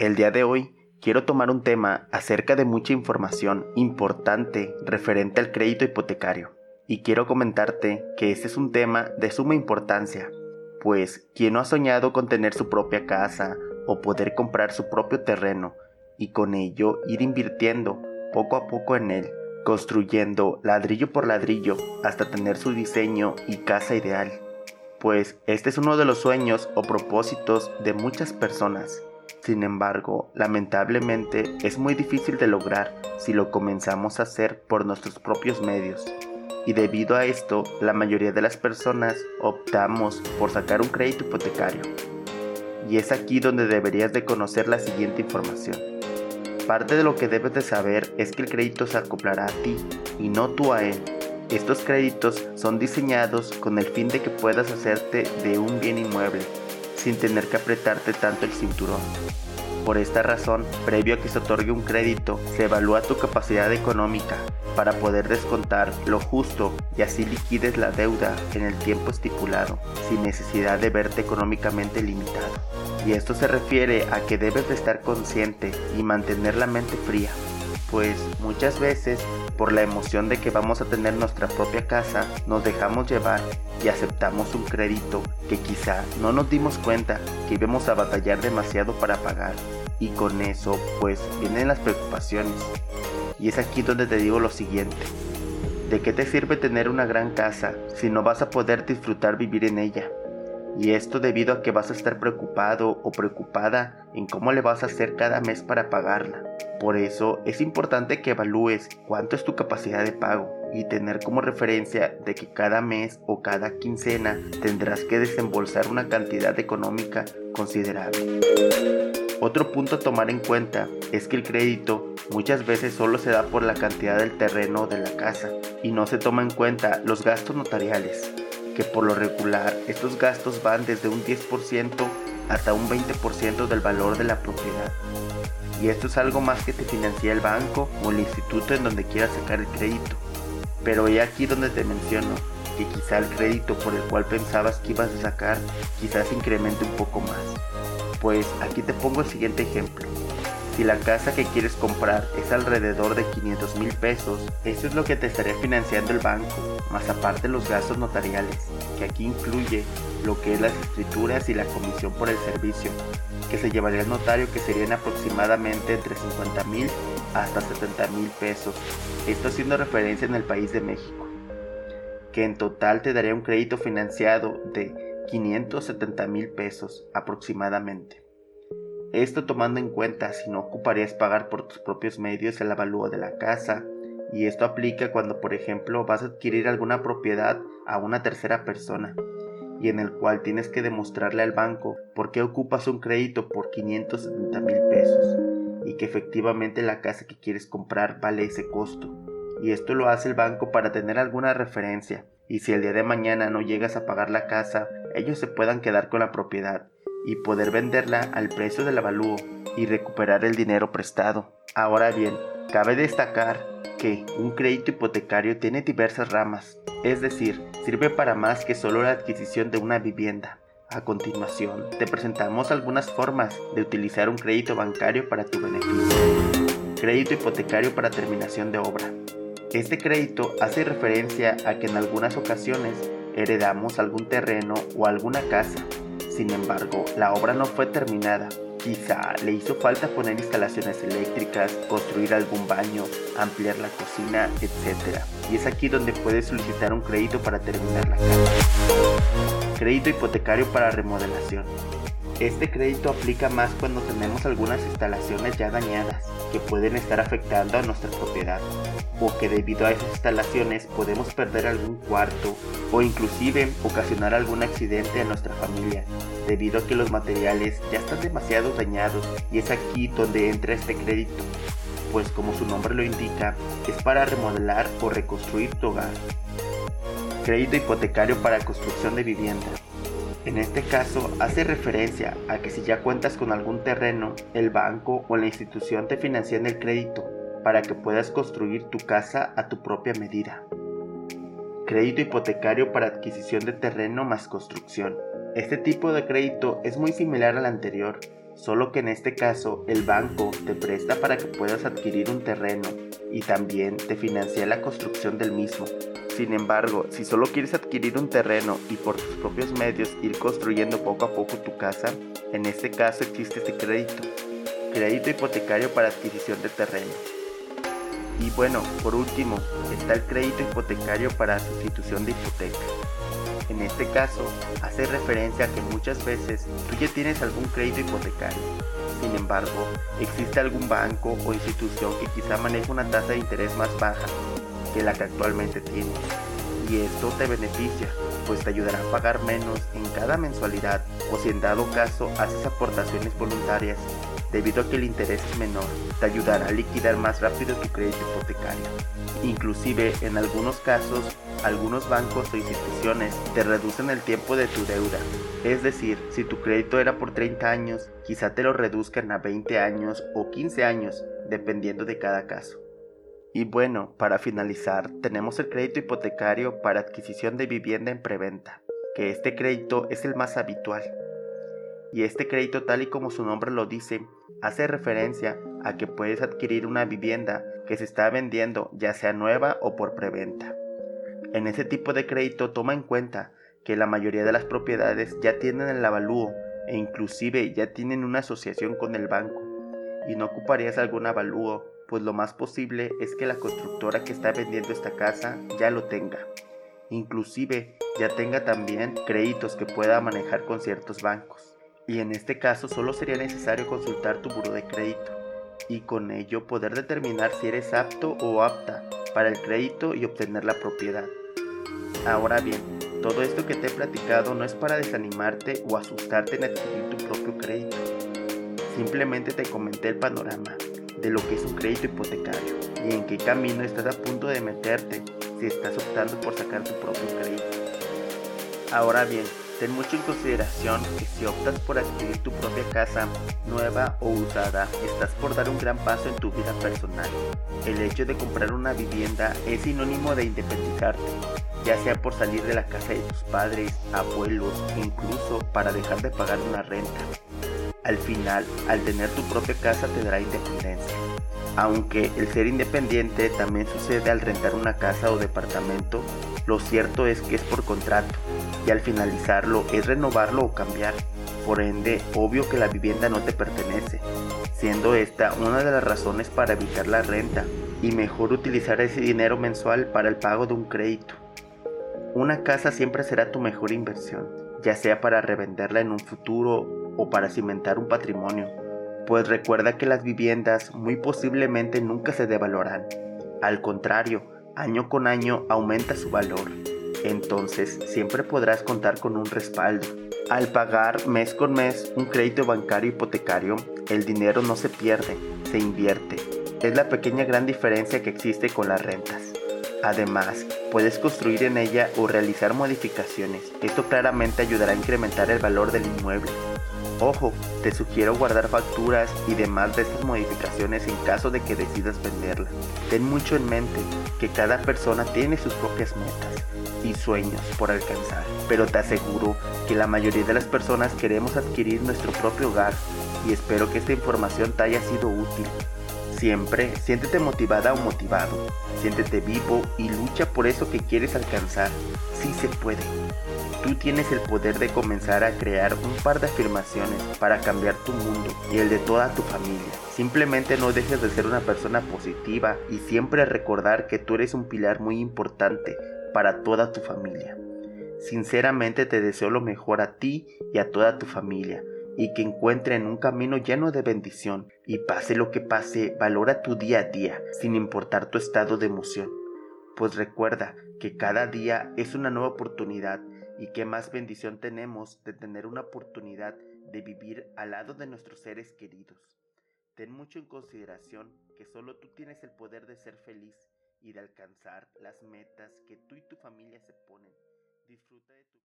El día de hoy quiero tomar un tema acerca de mucha información importante referente al crédito hipotecario. Y quiero comentarte que este es un tema de suma importancia, pues quien no ha soñado con tener su propia casa o poder comprar su propio terreno y con ello ir invirtiendo poco a poco en él, construyendo ladrillo por ladrillo hasta tener su diseño y casa ideal. Pues este es uno de los sueños o propósitos de muchas personas sin embargo, lamentablemente es muy difícil de lograr si lo comenzamos a hacer por nuestros propios medios. Y debido a esto, la mayoría de las personas optamos por sacar un crédito hipotecario. Y es aquí donde deberías de conocer la siguiente información. Parte de lo que debes de saber es que el crédito se acoplará a ti y no tú a él. Estos créditos son diseñados con el fin de que puedas hacerte de un bien inmueble sin tener que apretarte tanto el cinturón. Por esta razón, previo a que se otorgue un crédito, se evalúa tu capacidad económica para poder descontar lo justo y así liquides la deuda en el tiempo estipulado, sin necesidad de verte económicamente limitado. Y esto se refiere a que debes de estar consciente y mantener la mente fría, pues muchas veces por la emoción de que vamos a tener nuestra propia casa, nos dejamos llevar y aceptamos un crédito que quizá no nos dimos cuenta que íbamos a batallar demasiado para pagar. Y con eso pues vienen las preocupaciones. Y es aquí donde te digo lo siguiente. ¿De qué te sirve tener una gran casa si no vas a poder disfrutar vivir en ella? Y esto debido a que vas a estar preocupado o preocupada en cómo le vas a hacer cada mes para pagarla. Por eso es importante que evalúes cuánto es tu capacidad de pago y tener como referencia de que cada mes o cada quincena tendrás que desembolsar una cantidad económica considerable. Otro punto a tomar en cuenta es que el crédito muchas veces solo se da por la cantidad del terreno de la casa y no se toma en cuenta los gastos notariales, que por lo regular estos gastos van desde un 10% hasta un 20% del valor de la propiedad y esto es algo más que te financia el banco o el instituto en donde quieras sacar el crédito. Pero he aquí donde te menciono que quizá el crédito por el cual pensabas que ibas a sacar quizás incremente un poco más. Pues aquí te pongo el siguiente ejemplo. Si la casa que quieres comprar es alrededor de 500 mil pesos, eso es lo que te estaría financiando el banco, más aparte los gastos notariales, que aquí incluye lo que es las escrituras y la comisión por el servicio, que se llevaría el notario que serían aproximadamente entre 50 mil hasta 70 mil pesos, esto haciendo referencia en el país de México, que en total te daría un crédito financiado de 570 mil pesos aproximadamente. Esto tomando en cuenta si no ocuparías pagar por tus propios medios el avalúo de la casa, y esto aplica cuando por ejemplo vas a adquirir alguna propiedad a una tercera persona y en el cual tienes que demostrarle al banco por qué ocupas un crédito por 570 mil pesos y que efectivamente la casa que quieres comprar vale ese costo. Y esto lo hace el banco para tener alguna referencia y si el día de mañana no llegas a pagar la casa, ellos se puedan quedar con la propiedad y poder venderla al precio del avalúo y recuperar el dinero prestado. Ahora bien, cabe destacar que un crédito hipotecario tiene diversas ramas, es decir, sirve para más que solo la adquisición de una vivienda. A continuación, te presentamos algunas formas de utilizar un crédito bancario para tu beneficio. Crédito hipotecario para terminación de obra. Este crédito hace referencia a que en algunas ocasiones heredamos algún terreno o alguna casa sin embargo, la obra no fue terminada. Quizá le hizo falta poner instalaciones eléctricas, construir algún baño, ampliar la cocina, etc. Y es aquí donde puedes solicitar un crédito para terminar la casa. Crédito hipotecario para remodelación. Este crédito aplica más cuando tenemos algunas instalaciones ya dañadas que pueden estar afectando a nuestra propiedad o que debido a esas instalaciones podemos perder algún cuarto o inclusive ocasionar algún accidente a nuestra familia debido a que los materiales ya están demasiado dañados y es aquí donde entra este crédito pues como su nombre lo indica es para remodelar o reconstruir tu hogar. Crédito hipotecario para construcción de vivienda. En este caso hace referencia a que si ya cuentas con algún terreno, el banco o la institución te financian el crédito para que puedas construir tu casa a tu propia medida. Crédito hipotecario para adquisición de terreno más construcción. Este tipo de crédito es muy similar al anterior, solo que en este caso el banco te presta para que puedas adquirir un terreno y también te financia la construcción del mismo. Sin embargo, si solo quieres adquirir un terreno y por tus propios medios ir construyendo poco a poco tu casa, en este caso existe este crédito, crédito hipotecario para adquisición de terreno. Y bueno, por último, está el crédito hipotecario para sustitución de hipoteca. En este caso, hace referencia a que muchas veces tú ya tienes algún crédito hipotecario. Sin embargo, existe algún banco o institución que quizá maneja una tasa de interés más baja que la que actualmente tienes. Y esto te beneficia, pues te ayudará a pagar menos en cada mensualidad o si en dado caso haces aportaciones voluntarias debido a que el interés es menor, te ayudará a liquidar más rápido tu crédito hipotecario. Inclusive en algunos casos, algunos bancos o instituciones te reducen el tiempo de tu deuda. Es decir, si tu crédito era por 30 años, quizá te lo reduzcan a 20 años o 15 años, dependiendo de cada caso. Y bueno, para finalizar, tenemos el crédito hipotecario para adquisición de vivienda en preventa, que este crédito es el más habitual. Y este crédito, tal y como su nombre lo dice, hace referencia a que puedes adquirir una vivienda que se está vendiendo ya sea nueva o por preventa. En ese tipo de crédito toma en cuenta que la mayoría de las propiedades ya tienen el avalúo e inclusive ya tienen una asociación con el banco y no ocuparías algún avalúo pues lo más posible es que la constructora que está vendiendo esta casa ya lo tenga. Inclusive ya tenga también créditos que pueda manejar con ciertos bancos. Y en este caso solo sería necesario consultar tu buro de crédito y con ello poder determinar si eres apto o apta para el crédito y obtener la propiedad. Ahora bien, todo esto que te he platicado no es para desanimarte o asustarte en adquirir tu propio crédito. Simplemente te comenté el panorama de lo que es un crédito hipotecario y en qué camino estás a punto de meterte si estás optando por sacar tu propio crédito. Ahora bien, ten mucho en consideración que si optas por adquirir tu propia casa, nueva o usada, estás por dar un gran paso en tu vida personal. El hecho de comprar una vivienda es sinónimo de independizarte, ya sea por salir de la casa de tus padres, abuelos, incluso para dejar de pagar una renta. Al final, al tener tu propia casa te dará independencia. Aunque el ser independiente también sucede al rentar una casa o departamento, lo cierto es que es por contrato y al finalizarlo es renovarlo o cambiar. Por ende, obvio que la vivienda no te pertenece, siendo esta una de las razones para evitar la renta y mejor utilizar ese dinero mensual para el pago de un crédito. Una casa siempre será tu mejor inversión, ya sea para revenderla en un futuro o para cimentar un patrimonio, pues recuerda que las viviendas muy posiblemente nunca se devalorarán. Al contrario, año con año aumenta su valor. Entonces siempre podrás contar con un respaldo. Al pagar mes con mes un crédito bancario hipotecario, el dinero no se pierde, se invierte. Es la pequeña gran diferencia que existe con las rentas. Además, puedes construir en ella o realizar modificaciones. Esto claramente ayudará a incrementar el valor del inmueble. Ojo, te sugiero guardar facturas y demás de estas modificaciones en caso de que decidas venderla. Ten mucho en mente que cada persona tiene sus propias metas y sueños por alcanzar, pero te aseguro que la mayoría de las personas queremos adquirir nuestro propio hogar y espero que esta información te haya sido útil. Siempre siéntete motivada o motivado, siéntete vivo y lucha por eso que quieres alcanzar. Sí se puede. Tú tienes el poder de comenzar a crear un par de afirmaciones para cambiar tu mundo y el de toda tu familia. Simplemente no dejes de ser una persona positiva y siempre recordar que tú eres un pilar muy importante para toda tu familia. Sinceramente te deseo lo mejor a ti y a toda tu familia y que encuentren un camino lleno de bendición y pase lo que pase, valora tu día a día sin importar tu estado de emoción. Pues recuerda que cada día es una nueva oportunidad y qué más bendición tenemos de tener una oportunidad de vivir al lado de nuestros seres queridos. Ten mucho en consideración que solo tú tienes el poder de ser feliz y de alcanzar las metas que tú y tu familia se ponen. Disfruta de tu